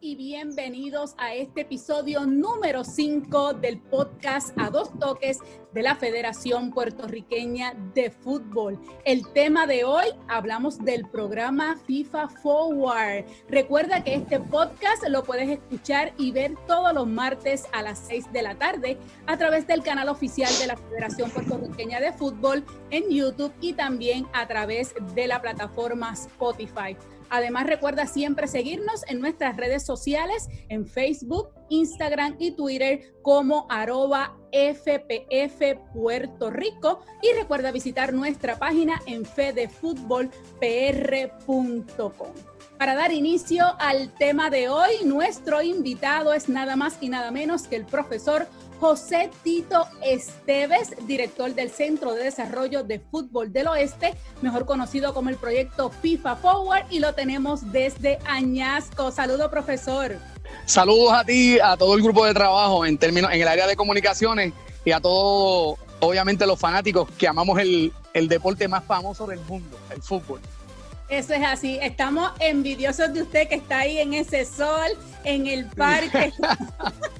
y bienvenidos a este episodio número 5 del podcast A Dos Toques de la Federación Puertorriqueña de Fútbol. El tema de hoy hablamos del programa FIFA Forward. Recuerda que este podcast lo puedes escuchar y ver todos los martes a las 6 de la tarde a través del canal oficial de la Federación Puertorriqueña de Fútbol en YouTube y también a través de la plataforma Spotify. Además, recuerda siempre seguirnos en nuestras redes sociales, en Facebook, Instagram y Twitter como arroba FPF Puerto Rico. Y recuerda visitar nuestra página en fedefutbolpr.com. Para dar inicio al tema de hoy, nuestro invitado es nada más y nada menos que el profesor José Tito Esteves, director del Centro de Desarrollo de Fútbol del Oeste, mejor conocido como el proyecto FIFA Forward, y lo tenemos desde Añasco. Saludo, profesor. Saludos a ti, a todo el grupo de trabajo en términos en el área de comunicaciones y a todos, obviamente, los fanáticos que amamos el, el deporte más famoso del mundo, el fútbol. Eso es así. Estamos envidiosos de usted que está ahí en ese sol, en el parque.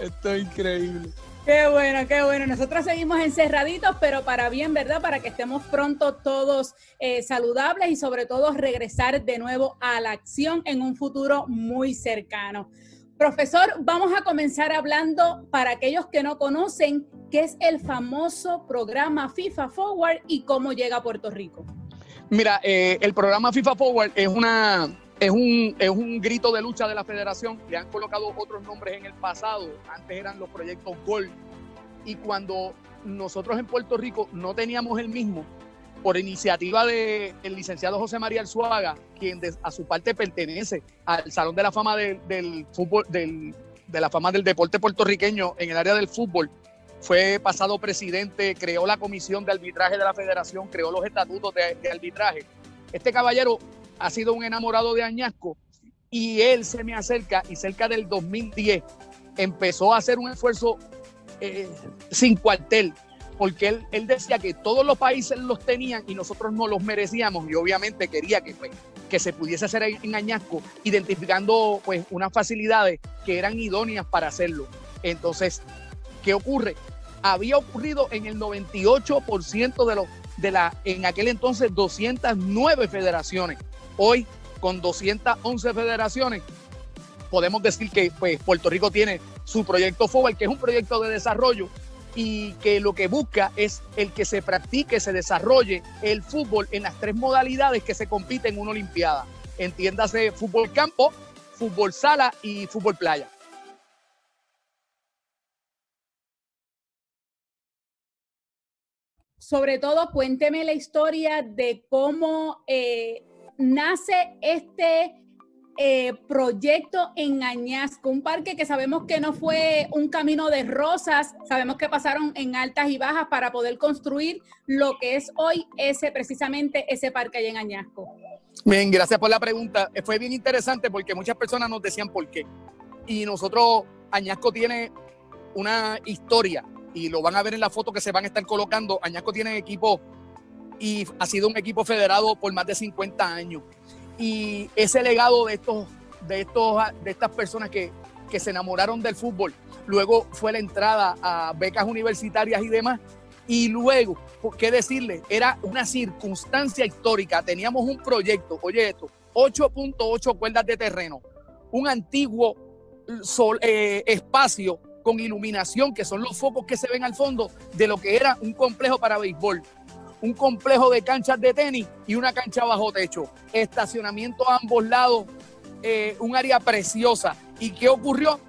Esto es increíble. Qué bueno, qué bueno. Nosotros seguimos encerraditos, pero para bien, ¿verdad? Para que estemos pronto todos eh, saludables y sobre todo regresar de nuevo a la acción en un futuro muy cercano. Profesor, vamos a comenzar hablando para aquellos que no conocen qué es el famoso programa FIFA Forward y cómo llega a Puerto Rico. Mira, eh, el programa FIFA Forward es una es un, es un grito de lucha de la federación. Le han colocado otros nombres en el pasado. Antes eran los proyectos Gol. Y cuando nosotros en Puerto Rico no teníamos el mismo, por iniciativa del licenciado José María Alzuaga, quien a su parte pertenece al Salón de la Fama del Fútbol, del, de la fama del deporte puertorriqueño en el área del fútbol, fue pasado presidente, creó la comisión de arbitraje de la federación, creó los estatutos de arbitraje. Este caballero ha sido un enamorado de Añasco y él se me acerca y cerca del 2010 empezó a hacer un esfuerzo eh, sin cuartel, porque él, decía que todos los países los tenían y nosotros no los merecíamos y obviamente quería que, pues, que se pudiese hacer en Añasco, identificando pues unas facilidades que eran idóneas para hacerlo. Entonces, ¿qué ocurre? Había ocurrido en el 98% de los de la en aquel entonces 209 federaciones. Hoy, con 211 federaciones, podemos decir que pues, Puerto Rico tiene su proyecto FOBAL, que es un proyecto de desarrollo y que lo que busca es el que se practique, se desarrolle el fútbol en las tres modalidades que se compiten en una Olimpiada. Entiéndase fútbol campo, fútbol sala y fútbol playa. Sobre todo, cuénteme la historia de cómo eh, nace este eh, proyecto en Añasco, un parque que sabemos que no fue un camino de rosas, sabemos que pasaron en altas y bajas para poder construir lo que es hoy ese precisamente ese parque allá en Añasco. Bien, gracias por la pregunta. Fue bien interesante porque muchas personas nos decían por qué. Y nosotros, Añasco tiene una historia y lo van a ver en la foto que se van a estar colocando. Añasco tiene equipo y ha sido un equipo federado por más de 50 años. Y ese legado de, estos, de, estos, de estas personas que, que se enamoraron del fútbol, luego fue la entrada a becas universitarias y demás. Y luego, ¿qué decirle? Era una circunstancia histórica. Teníamos un proyecto, oye esto, 8.8 cuerdas de terreno, un antiguo eh, espacio con iluminación, que son los focos que se ven al fondo de lo que era un complejo para béisbol un complejo de canchas de tenis y una cancha bajo techo. Estacionamiento a ambos lados, eh, un área preciosa. ¿Y qué ocurrió?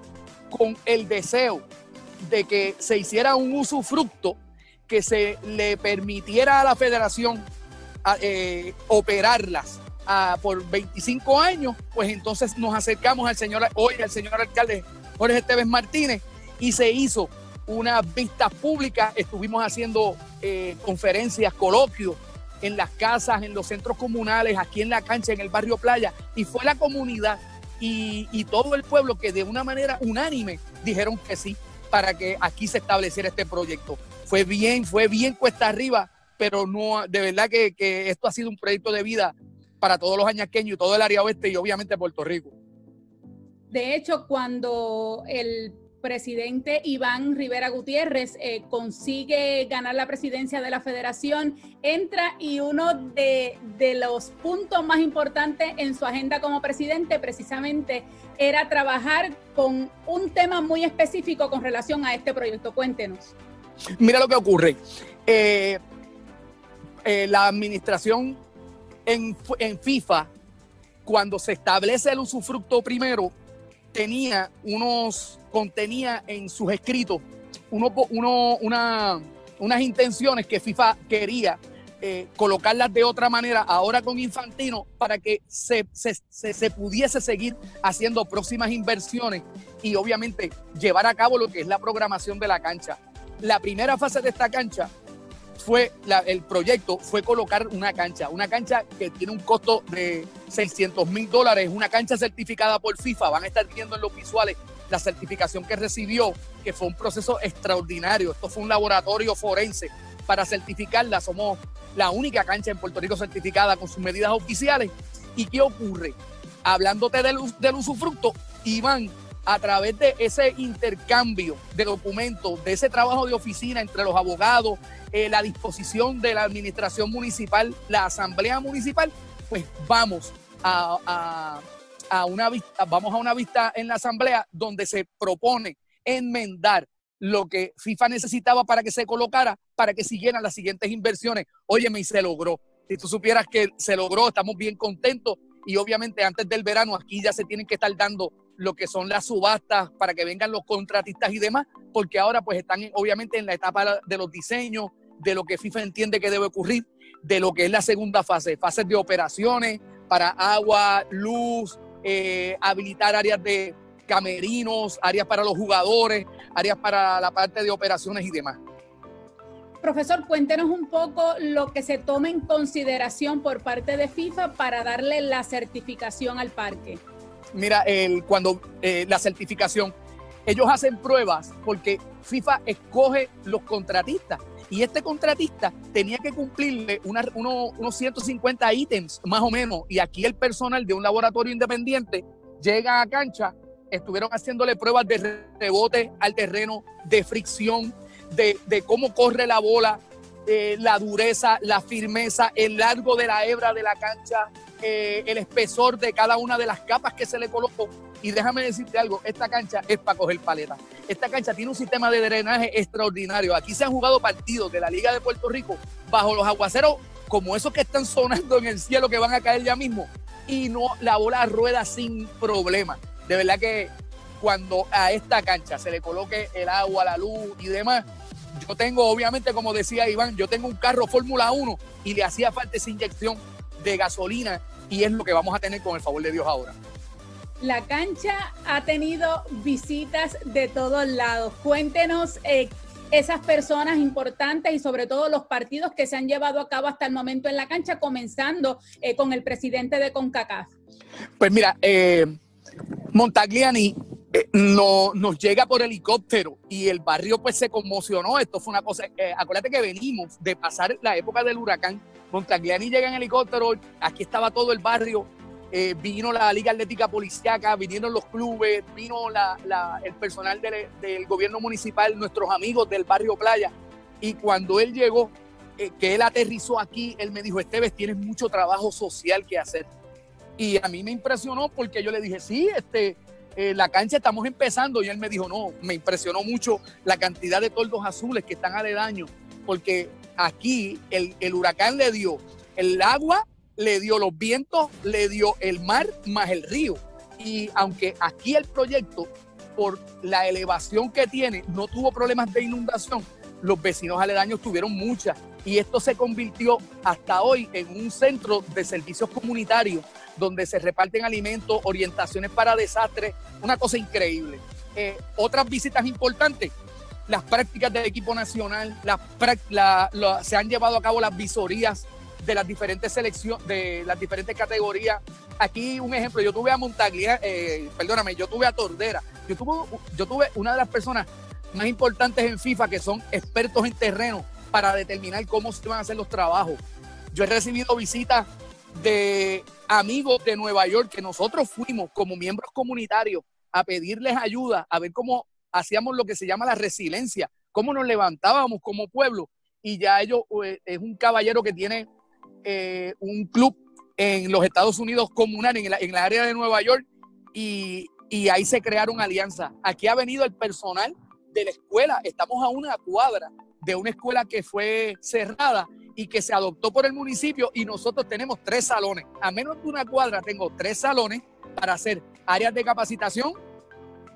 Con el deseo de que se hiciera un usufructo que se le permitiera a la federación eh, operarlas por 25 años, pues entonces nos acercamos al señor, hoy al señor alcalde Jorge Esteves Martínez y se hizo unas vistas públicas, estuvimos haciendo eh, conferencias, coloquios en las casas, en los centros comunales, aquí en la cancha, en el barrio Playa, y fue la comunidad y, y todo el pueblo que de una manera unánime dijeron que sí para que aquí se estableciera este proyecto. Fue bien, fue bien cuesta arriba, pero no, de verdad que, que esto ha sido un proyecto de vida para todos los añaqueños y todo el área oeste y obviamente Puerto Rico. De hecho, cuando el presidente Iván Rivera Gutiérrez eh, consigue ganar la presidencia de la federación, entra y uno de, los puntos más importantes en su agenda como presidente precisamente era trabajar con un tema muy específico con relación a este proyecto. Cuéntenos. Mira lo que ocurre. Eh, eh, la administración en FIFA, cuando se establece el usufructo primero, tenía unos, contenía en sus escritos uno, uno, una, unas intenciones que FIFA quería eh, colocarlas de otra manera ahora con Infantino para que se, se, se, pudiese seguir haciendo próximas inversiones y obviamente llevar a cabo lo que es la programación de la cancha. La primera fase de esta cancha fue el proyecto fue colocar una cancha, una cancha que tiene un costo de 600 mil dólares, una cancha certificada por FIFA. Van a estar viendo en los visuales la certificación que recibió, que fue un proceso extraordinario. Esto fue un laboratorio forense para certificarla. Somos la única cancha en Puerto Rico certificada con sus medidas oficiales. ¿Y qué ocurre? Hablándote del, del usufructo, Iván a través de ese intercambio de documentos, de ese trabajo de oficina entre los abogados, eh, la disposición de la administración municipal, la asamblea municipal, pues vamos a, una vista, vamos a una vista en la asamblea donde se propone enmendar lo que FIFA necesitaba para que se colocara, para que siguieran las siguientes inversiones. Óyeme, y se logró. Si tú supieras que se logró, estamos bien contentos y obviamente antes del verano aquí ya se tienen que estar dando lo que son las subastas para que vengan los contratistas y demás, porque ahora pues están obviamente en la etapa de los diseños, de lo que FIFA entiende que debe ocurrir, de lo que es la segunda fase, fases de operaciones para agua, luz, eh, habilitar áreas de camerinos, áreas para los jugadores, áreas para la parte de operaciones y demás. Profesor, cuéntenos un poco lo que se toma en consideración por parte de FIFA para darle la certificación al parque mira, el, cuando eh, la certificación, ellos hacen pruebas porque FIFA escoge los contratistas y este contratista tenía que cumplirle unos 150 ítems más o menos y aquí el personal de un laboratorio independiente llega a cancha, estuvieron haciéndole pruebas de rebote al terreno, de fricción, de, de cómo corre la bola, eh, la dureza, la firmeza, el largo de la hebra de la cancha, eh, el espesor de cada una de las capas que se le colocó. Y déjame decirte algo, esta cancha es para coger paleta. Esta cancha tiene un sistema de drenaje extraordinario. Aquí se han jugado partidos de la Liga de Puerto Rico bajo los aguaceros como esos que están sonando en el cielo que van a caer ya mismo. Y no la bola rueda sin problema. De verdad que cuando a esta cancha se le coloque el agua, la luz y demás, yo tengo, obviamente, como decía Iván, yo tengo un carro Fórmula 1 y le hacía falta esa inyección de gasolina y es lo que vamos a tener con el favor de Dios ahora. La cancha ha tenido visitas de todos lados. Cuéntenos eh, esas personas importantes y sobre todo los partidos que se han llevado a cabo hasta el momento en la cancha, comenzando eh, con el presidente de CONCACAF. Pues mira, eh, Montagliani eh, no, nos llega por helicóptero y el barrio pues se conmocionó. Esto fue una cosa, eh, acuérdate que venimos de pasar la época del huracán. Montagliani llega en helicóptero, aquí estaba todo el barrio, eh, vino la Liga Atlética Policiaca, vinieron los clubes, vino el personal del, gobierno municipal, nuestros amigos del barrio Playa. Y cuando él llegó, que él aterrizó aquí, él me dijo, Esteves, tienes mucho trabajo social que hacer. Y a mí me impresionó porque yo le dije, sí, este, eh, la cancha estamos empezando y él me dijo, no, me impresionó mucho la cantidad de toldos azules que están aledaños, porque aquí el huracán le dio el agua, le dio los vientos, le dio el mar más el río. Y aunque aquí el proyecto, por la elevación que tiene, no tuvo problemas de inundación, los vecinos aledaños tuvieron muchas. Y esto se convirtió hasta hoy en un centro de servicios comunitarios donde se reparten alimentos, orientaciones para desastres, una cosa increíble. Eh, otras visitas importantes, las prácticas del equipo nacional, se han llevado a cabo las visorías de las diferentes selecciones, de las diferentes categorías. Aquí un ejemplo, yo tuve a Montaglia, eh, perdóname, yo tuve a Tordera, yo tuve, yo tuve una de las personas más importantes en FIFA que son expertos en terreno para determinar cómo se van a hacer los trabajos. Yo he recibido visitas de amigos de Nueva York que nosotros fuimos como miembros comunitarios a pedirles ayuda, a ver cómo hacíamos lo que se llama la resiliencia, cómo nos levantábamos como pueblo. Y ya ellos, eh, es un caballero que tiene eh, un club en los Estados Unidos comunal, en la, en área de Nueva York, y, y ahí se crearon alianzas. Aquí ha venido el personal de la escuela, estamos a una cuadra de una escuela que fue cerrada y que se adoptó por el municipio y nosotros tenemos tres salones. A menos de una cuadra tengo tres salones para hacer áreas de capacitación,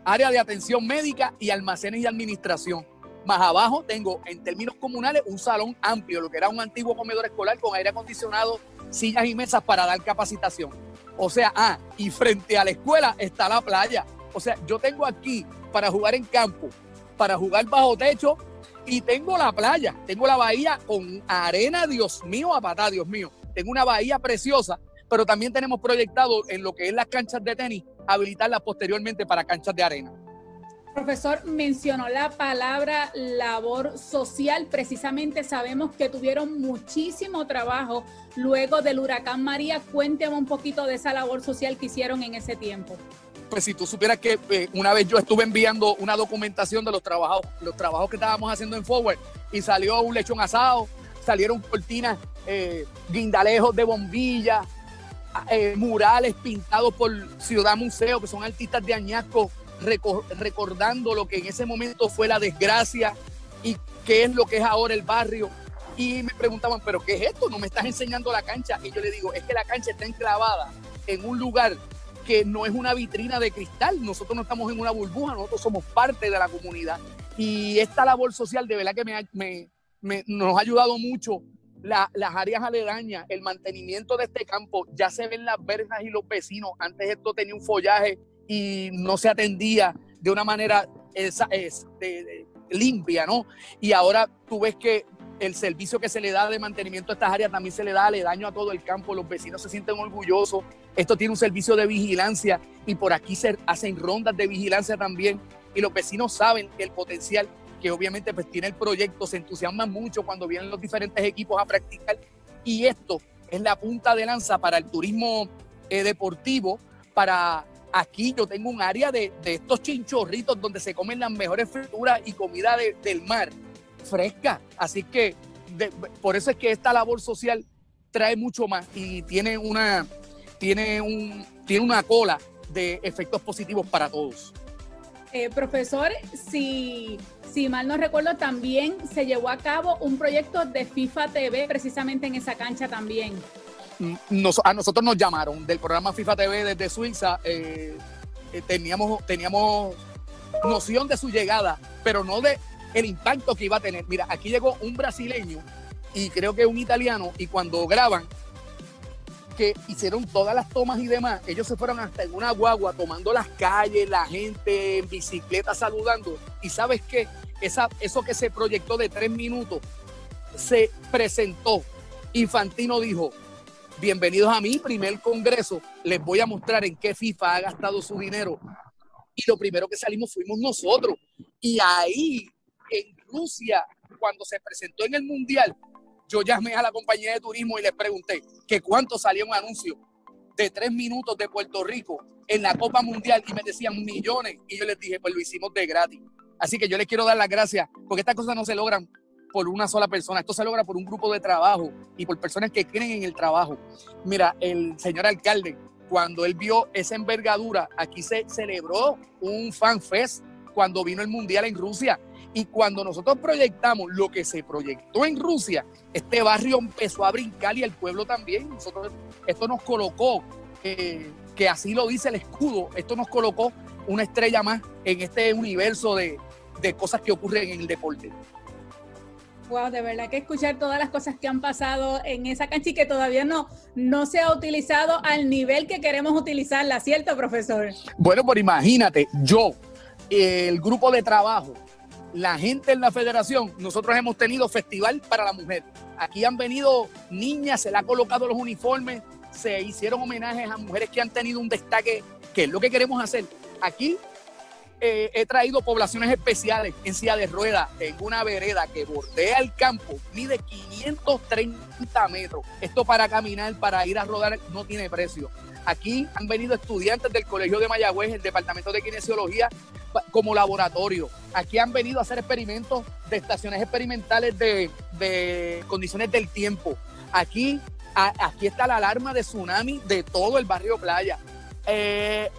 área de atención médica y almacenes y administración. Más abajo tengo en términos comunales un salón amplio, lo que era un antiguo comedor escolar con aire acondicionado, sillas y mesas para dar capacitación. O sea, ah, y frente a la escuela está la playa. O sea, yo tengo aquí para jugar en campo, para jugar bajo techo y tengo la playa, tengo la bahía con arena, Dios mío, a patá, Dios mío. Tengo una bahía preciosa, pero también tenemos proyectado en lo que es las canchas de tenis, habilitarlas posteriormente para canchas de arena. Profesor, mencionó la palabra labor social. Precisamente sabemos que tuvieron muchísimo trabajo luego del huracán María. Cuénteme un poquito de esa labor social que hicieron en ese tiempo pues si tú supieras que eh, una vez yo estuve enviando una documentación de los trabajos, los trabajos que estábamos haciendo en Forward y salió un lechón asado, salieron cortinas, eh, guindalejos de bombillas, eh, murales pintados por Ciudad Museo, que son artistas de Añasco, recordando lo que en ese momento fue la desgracia y qué es lo que es ahora el barrio. Y me preguntaban, ¿pero qué es esto? ¿No me estás enseñando la cancha? Y yo le digo, es que la cancha está enclavada en un lugar que no es una vitrina de cristal, nosotros no estamos en una burbuja, nosotros somos parte de la comunidad. Y esta labor social de verdad que me, nos ha ayudado mucho. Las áreas aledañas, el mantenimiento de este campo, ya se ven las verjas y los vecinos, antes esto tenía un follaje y no se atendía de una manera esa, es, limpia, ¿no? Y ahora tú ves que el servicio que se le da de mantenimiento a estas áreas también se le da aledaño a todo el campo, los vecinos se sienten orgullosos, esto tiene un servicio de vigilancia y por aquí se hacen rondas de vigilancia también. Y los vecinos saben el potencial que obviamente pues tiene el proyecto, se entusiasman mucho cuando vienen los diferentes equipos a practicar. Y esto es la punta de lanza para el turismo eh, deportivo, para aquí yo tengo un área de, estos chinchorritos donde se comen las mejores frituras y comida del mar fresca. Así que por eso es que esta labor social trae mucho más y tiene una, tiene un, tiene una cola de efectos positivos para todos. Eh, profesor, si, si mal no recuerdo, también se llevó a cabo un proyecto de FIFA TV precisamente en esa cancha también. Mm, a nosotros nos llamaron del programa FIFA TV desde Suiza. Eh, eh, teníamos, teníamos noción de su llegada, pero no de el impacto que iba a tener. Mira, aquí llegó un brasileño y creo que un italiano y cuando graban que hicieron todas las tomas y demás, ellos se fueron hasta en una guagua tomando las calles, la gente en bicicleta saludando. Y sabes qué, Esa, eso que se proyectó de tres minutos se presentó. Infantino dijo, bienvenidos a mi primer congreso, les voy a mostrar en qué FIFA ha gastado su dinero. Y lo primero que salimos fuimos nosotros. Y ahí en Rusia, cuando se presentó en el Mundial, yo llamé a la compañía de turismo y les pregunté que cuánto salió un anuncio de tres minutos de Puerto Rico en la Copa Mundial y me decían millones y yo les dije, pues lo hicimos de gratis. Así que yo les quiero dar las gracias porque estas cosas no se logran por una sola persona, esto se logra por un grupo de trabajo y por personas que creen en el trabajo. Mira, el señor alcalde, cuando él vio esa envergadura, aquí se celebró un fan fest cuando vino el Mundial en Rusia y cuando nosotros proyectamos lo que se proyectó en Rusia, este barrio empezó a brincar y el pueblo también. Nosotros, esto nos colocó, eh, que así lo dice el escudo, esto nos colocó una estrella más en este universo de, cosas que ocurren en el deporte. Wow, de verdad que escuchar todas las cosas que han pasado en esa cancha y que todavía no, no se ha utilizado al nivel que queremos utilizarla, ¿cierto, profesor? Bueno, pues imagínate, yo, el grupo de trabajo, la gente en la federación, nosotros hemos tenido festival para la mujer. Aquí han venido niñas, se le han colocado los uniformes, se hicieron homenajes a mujeres que han tenido un destaque, que es lo que queremos hacer. Aquí eh, he traído poblaciones especiales en silla de ruedas, en una vereda que bordea el campo, mide 530 metros. Esto para caminar, para ir a rodar, no tiene precio. Aquí han venido estudiantes del Colegio de Mayagüez, el Departamento de Kinesiología, como laboratorio. Aquí han venido a hacer experimentos de estaciones experimentales de, condiciones del tiempo. Aquí, aquí está la alarma de tsunami de todo el barrio Playa. Eh,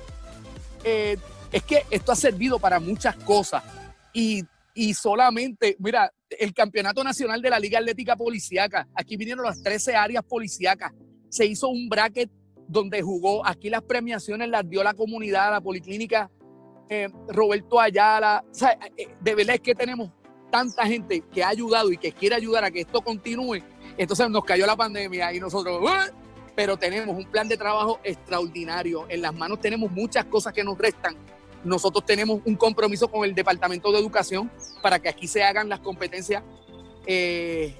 eh, es que esto ha servido para muchas cosas y, y solamente, mira, el Campeonato Nacional de la Liga Atlética Policiaca, aquí vinieron las 13 áreas policíacas, se hizo un bracket donde jugó, aquí las premiaciones las dio la comunidad, la policlínica eh, Roberto Ayala, eh, de verdad es que tenemos tanta gente que ha ayudado y que quiere ayudar a que esto continúe, entonces nos cayó la pandemia y nosotros, pero tenemos un plan de trabajo extraordinario, en las manos tenemos muchas cosas que nos restan. Nosotros tenemos un compromiso con el Departamento de Educación para que aquí se hagan las competencias eh,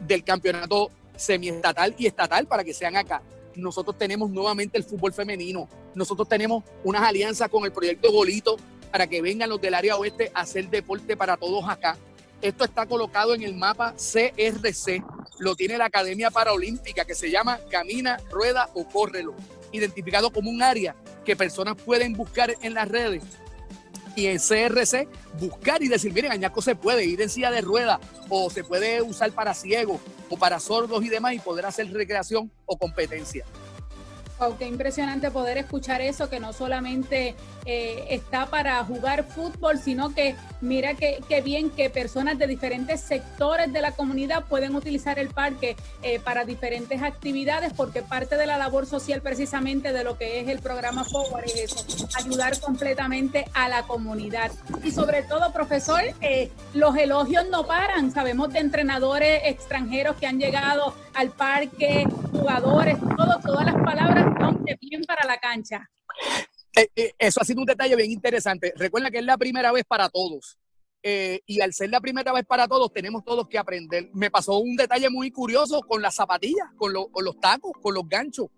del campeonato semiestatal y estatal para que sean acá. Nosotros tenemos nuevamente el fútbol femenino. Nosotros tenemos unas alianzas con el proyecto Golito para que vengan los del área oeste a hacer deporte para todos acá. Esto está colocado en el mapa CRC, lo tiene la Academia Paralímpica que se llama Camina, Rueda o Córrelo, identificado como un área que personas pueden buscar en las redes y en CRC buscar y decir, miren, Añaco se puede ir en silla de rueda o se puede usar para ciegos o para sordos y demás y poder hacer recreación o competencia. Wow, qué impresionante poder escuchar eso, que no solamente eh, está para jugar fútbol, sino que mira qué bien que personas de diferentes sectores de la comunidad pueden utilizar el parque eh, para diferentes actividades, porque parte de la labor social precisamente de lo que es el programa Forward es eso, ayudar completamente a la comunidad. Y sobre todo, profesor, eh, los elogios no paran. Sabemos de entrenadores extranjeros que han llegado al parque, jugadores, todo, todas las palabras bien para la cancha. Eh, eh, eso ha sido un detalle bien interesante. Recuerda que es la primera vez para todos. Eh, y al ser la primera vez para todos, tenemos todos que aprender. Me pasó un detalle muy curioso con las zapatillas, con, con los tacos, con los ganchos.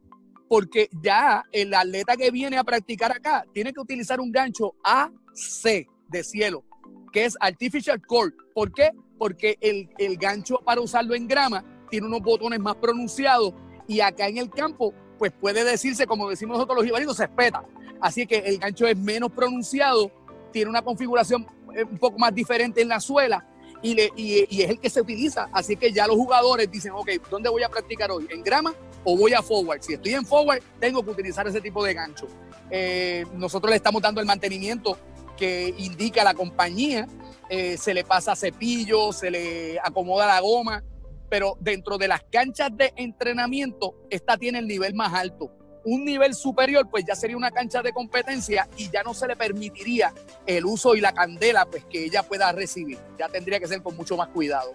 Porque ya el atleta que viene a practicar acá tiene que utilizar un gancho AC de cielo, que es Artificial Core. ¿Por qué? Porque el, el gancho para usarlo en grama tiene unos botones más pronunciados y acá en el campo pues puede decirse, como decimos nosotros los ibaritos, se espeta. Así que el gancho es menos pronunciado, tiene una configuración eh, un poco más diferente en la suela y, le, y, es el que se utiliza. Así que ya los jugadores dicen, ok, ¿dónde voy a practicar hoy? ¿En grama o voy a forward? Si estoy en forward, tengo que utilizar ese tipo de gancho. Eh, nosotros le estamos dando el mantenimiento que indica la compañía, eh, se le pasa cepillo, se le acomoda la goma, pero dentro de las canchas de entrenamiento, esta tiene el nivel más alto. Un nivel superior, pues ya sería una cancha de competencia y ya no se le permitiría el uso y la candela pues, que ella pueda recibir. Ya tendría que ser con mucho más cuidado.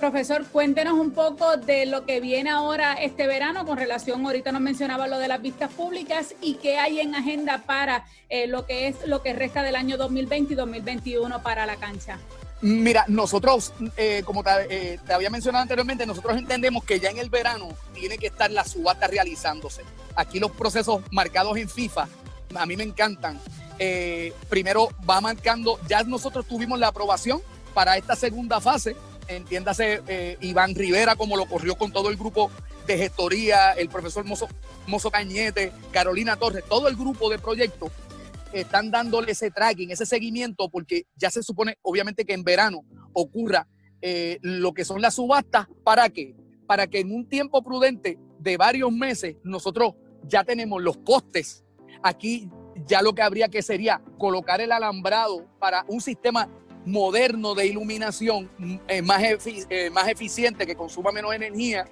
Profesor, cuéntenos un poco de lo que viene ahora este verano con relación, ahorita nos mencionaba lo de las vistas públicas y qué hay en agenda para eh, lo que es lo que resta del año 2020 y 2021 para la cancha. Mira, nosotros, eh, como eh, te, había mencionado anteriormente, nosotros entendemos que ya en el verano tiene que estar la subasta realizándose. Aquí los procesos marcados en FIFA, a mí me encantan. Eh, primero va marcando, ya nosotros tuvimos la aprobación para esta segunda fase, entiéndase Iván Rivera, como lo corrió con todo el grupo de gestoría, el profesor Mozo, Mozo Cañete, Carolina Torres, todo el grupo de proyectos están dándole ese tracking, ese seguimiento, porque ya se supone, obviamente, que en verano ocurra eh, lo que son las subastas. ¿Para qué? Para que en un tiempo prudente de varios meses nosotros ya tenemos los postes. Aquí ya lo que habría que sería colocar el alambrado para un sistema moderno de iluminación eh, eh, más eficiente, que consuma menos energía.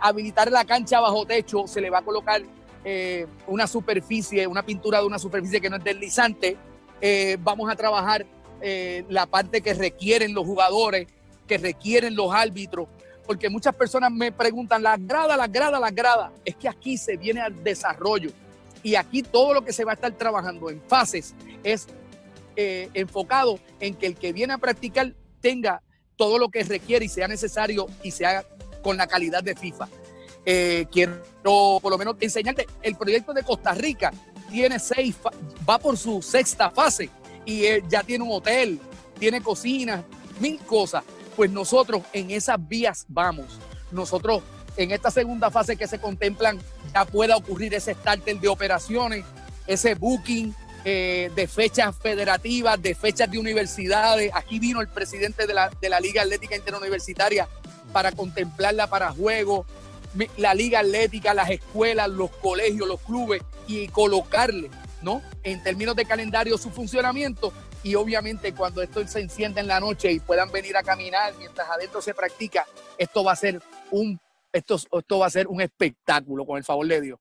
habilitar la cancha bajo techo, se le va a colocar eh, una superficie, una pintura de una superficie que no es deslizante. Eh, vamos a trabajar eh, la parte que requieren los jugadores, que requieren los árbitros, porque muchas personas me preguntan, las gradas, las gradas, las gradas. Es que aquí se viene al desarrollo y aquí todo lo que se va a estar trabajando en fases es enfocado en que el que viene a practicar tenga todo lo que requiere y sea necesario y se haga con la calidad de FIFA. Eh, quiero por lo menos enseñarte, el proyecto de Costa Rica tiene seis, va por su sexta fase y ya tiene un hotel, tiene cocinas, mil cosas. Pues nosotros en esas vías vamos. Nosotros en esta segunda fase que se contemplan ya pueda ocurrir ese starter de operaciones, ese booking eh, de fechas federativas, de fechas de universidades. Aquí vino el presidente de la, de la Liga Atlética Interuniversitaria para contemplarla para juegos, la Liga Atlética, las escuelas, los colegios, los clubes y colocarle, ¿no? En términos de calendario su funcionamiento y obviamente cuando esto se encienda en la noche y puedan venir a caminar mientras adentro se practica, esto va a ser un esto, esto va a ser un espectáculo con el favor de Dios.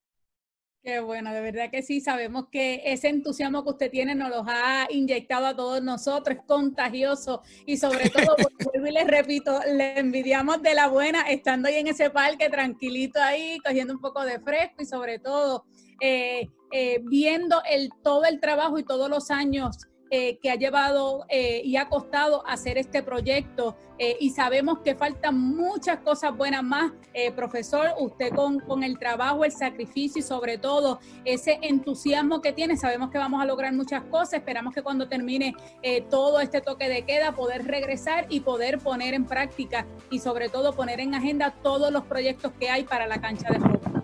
Qué bueno, de verdad que sí, sabemos que ese entusiasmo que usted tiene nos los ha inyectado a todos nosotros, es contagioso y sobre todo, vuelvo y les repito, le envidiamos de la buena estando ahí en ese parque tranquilito ahí, cogiendo un poco de fresco y sobre todo eh, eh, viendo el, todo el trabajo y todos los años eh, que ha llevado eh, y ha costado hacer este proyecto eh, y sabemos que faltan muchas cosas buenas más, profesor, usted con, con, el trabajo, el sacrificio y sobre todo ese entusiasmo que tiene, sabemos que vamos a lograr muchas cosas, esperamos que cuando termine todo este toque de queda poder regresar y poder poner en práctica y sobre todo poner en agenda todos los proyectos que hay para la cancha de fútbol.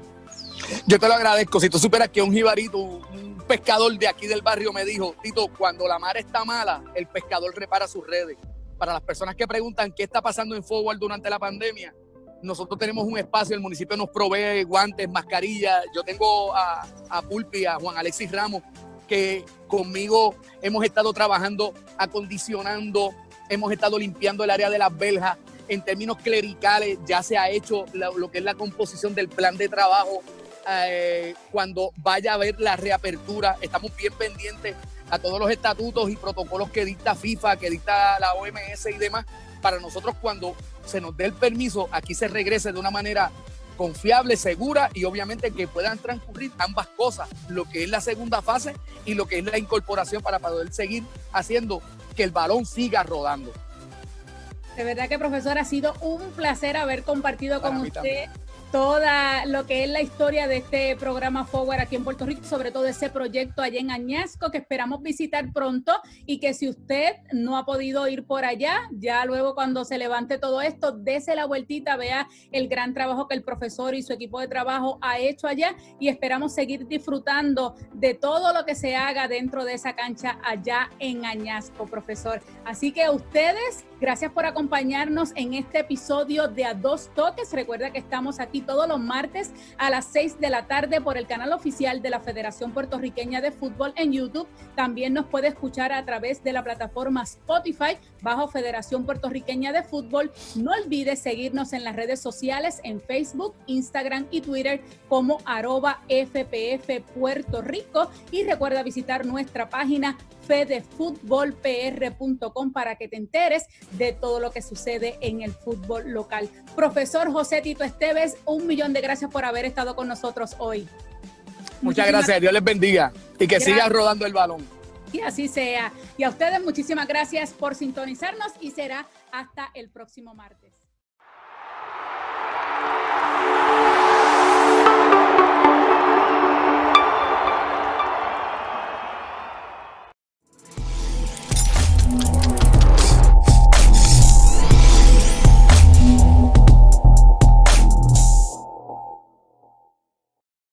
Yo te lo agradezco, si tú superas que un jibarito, pescador de aquí del barrio me dijo, Tito, cuando la mar está mala, el pescador repara sus redes. Para las personas que preguntan qué está pasando en Forward durante la pandemia, nosotros tenemos un espacio, el municipio nos provee guantes, mascarillas. Yo tengo a, a Pulpi, a Juan Alexis Ramos, que conmigo hemos estado trabajando, acondicionando, hemos estado limpiando el área de las beljas. En términos clericales, ya se ha hecho lo que es la composición del plan de trabajo eh, cuando vaya a haber la reapertura. Estamos bien pendientes a todos los estatutos y protocolos que dicta FIFA, que dicta la OMS y demás, para nosotros cuando se nos dé el permiso, aquí se regrese de una manera confiable, segura y obviamente que puedan transcurrir ambas cosas, lo que es la segunda fase y lo que es la incorporación para poder seguir haciendo que el balón siga rodando. De verdad que profesor ha sido un placer haber compartido con usted toda lo que es la historia de este programa Forward aquí en Puerto Rico, sobre todo ese proyecto allá en Añasco que esperamos visitar pronto y que si usted no ha podido ir por allá, ya luego cuando se levante todo esto, dése la vueltita, vea el gran trabajo que el profesor y su equipo de trabajo ha hecho allá y esperamos seguir disfrutando de todo lo que se haga dentro de esa cancha allá en Añasco, profesor. Así que ustedes, gracias por acompañarnos en este episodio de A Dos Toques. Recuerda que estamos aquí todos los martes a las 6 de la tarde por el canal oficial de la Federación Puertorriqueña de Fútbol en YouTube. También nos puede escuchar a través de la plataforma Spotify bajo Federación Puertorriqueña de Fútbol. No olvides seguirnos en las redes sociales en Facebook, Instagram y Twitter como arroba FPF Puerto Rico y recuerda visitar nuestra página fedefutbolpr.com para que te enteres de todo lo que sucede en el fútbol local. Profesor José Tito Esteves, un millón de gracias por haber estado con nosotros hoy. Muchas gracias, Dios les bendiga y que siga rodando el balón. Y así sea. Y a ustedes muchísimas gracias por sintonizarnos y será hasta el próximo martes.